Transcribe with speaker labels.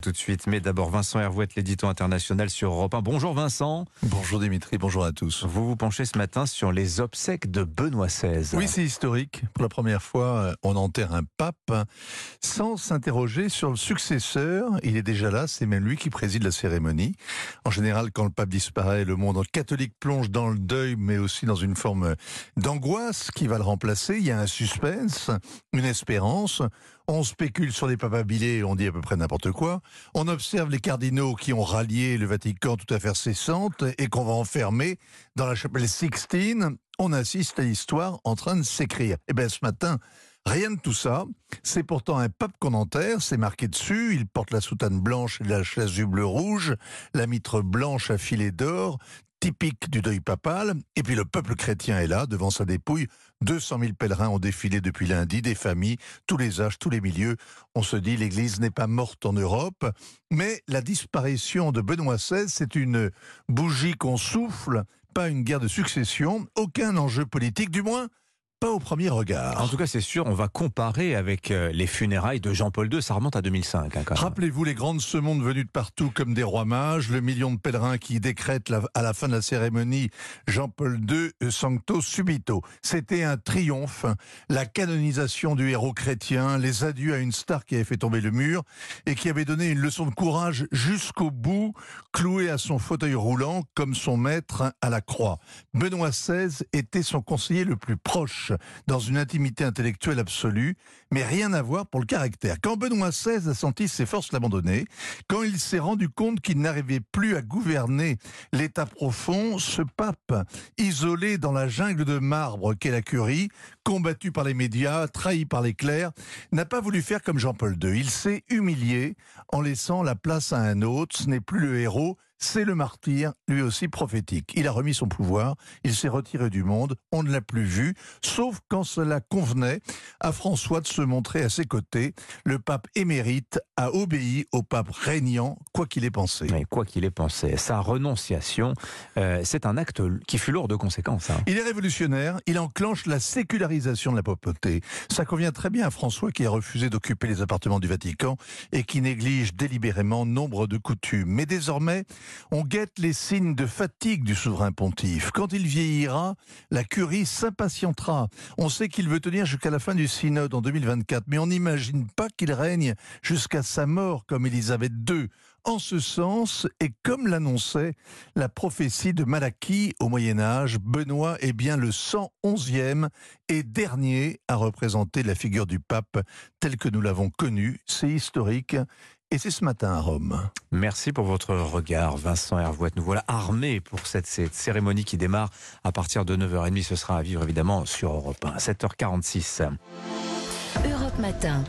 Speaker 1: Tout de suite, mais d'abord Vincent Hervouette, l'édito international sur Europe 1. Bonjour Vincent.
Speaker 2: Bonjour Dimitri, bonjour à tous.
Speaker 1: Vous vous penchez ce matin sur les obsèques de Benoît XVI.
Speaker 2: Oui, c'est historique. Pour la première fois, on enterre un pape sans s'interroger sur le successeur. Il est déjà là, c'est même lui qui préside la cérémonie. En général, quand le pape disparaît, le monde catholique plonge dans le deuil, mais aussi dans une forme d'angoisse qui va le remplacer. Il y a un suspense, une espérance. On spécule sur les papabilés, on dit à peu près n'importe quoi. On observe les cardinaux qui ont rallié le Vatican tout à fait cessante et qu'on va enfermer dans la chapelle Sixtine. On assiste à l'histoire en train de s'écrire. Et bien ce matin, Rien de tout ça. C'est pourtant un pape qu'on enterre, c'est marqué dessus. Il porte la soutane blanche et la chasuble rouge, la mitre blanche à filet d'or, typique du deuil papal. Et puis le peuple chrétien est là, devant sa dépouille. 200 000 pèlerins ont défilé depuis lundi, des familles, tous les âges, tous les milieux. On se dit, l'Église n'est pas morte en Europe, mais la disparition de Benoît XVI, c'est une bougie qu'on souffle, pas une guerre de succession, aucun enjeu politique, du moins pas au premier regard.
Speaker 1: En tout cas, c'est sûr, on va comparer avec euh, les funérailles de Jean-Paul II. Ça remonte à 2005. Hein,
Speaker 2: Rappelez-vous les grandes semondes venues de partout comme des rois mages, le million de pèlerins qui décrètent à la fin de la cérémonie Jean-Paul II euh, Sancto Subito. C'était un triomphe, la canonisation du héros chrétien, les adieux à une star qui avait fait tomber le mur et qui avait donné une leçon de courage jusqu'au bout, cloué à son fauteuil roulant comme son maître à la croix. Benoît XVI était son conseiller le plus proche dans une intimité intellectuelle absolue, mais rien à voir pour le caractère. Quand Benoît XVI a senti ses forces l'abandonner, quand il s'est rendu compte qu'il n'arrivait plus à gouverner l'état profond, ce pape, isolé dans la jungle de marbre qu'est la curie, combattu par les médias, trahi par les clercs, n'a pas voulu faire comme Jean-Paul II. Il s'est humilié en laissant la place à un autre. Ce n'est plus le héros, c'est le martyr, lui aussi prophétique. Il a remis son pouvoir, il s'est retiré du monde, on ne l'a plus vu, sauf quand cela convenait à François de se montrer à ses côtés. Le pape émérite a obéi au pape régnant, quoi qu'il ait pensé.
Speaker 1: Mais quoi qu'il ait pensé, sa renonciation, euh, c'est un acte qui fut lourd de conséquences. Hein.
Speaker 2: Il est révolutionnaire, il enclenche la sécularisation de la papauté. Ça convient très bien à François qui a refusé d'occuper les appartements du Vatican et qui néglige délibérément nombre de coutumes. Mais désormais, on guette les signes de fatigue du souverain pontife. Quand il vieillira, la curie s'impatientera. On sait qu'il veut tenir jusqu'à la fin du synode en 2024, mais on n'imagine pas qu'il règne jusqu'à sa mort comme Élisabeth II. En ce sens, et comme l'annonçait la prophétie de Malachie au Moyen Âge, Benoît est bien le 111e et dernier à représenter la figure du pape tel que nous l'avons connu. C'est historique et c'est ce matin à Rome.
Speaker 1: Merci pour votre regard, Vincent Hervouette. Nous voilà armés pour cette, cérémonie qui démarre à partir de 9h30. Ce sera à vivre évidemment sur Europe 1, 7h46.
Speaker 3: Europe Matin.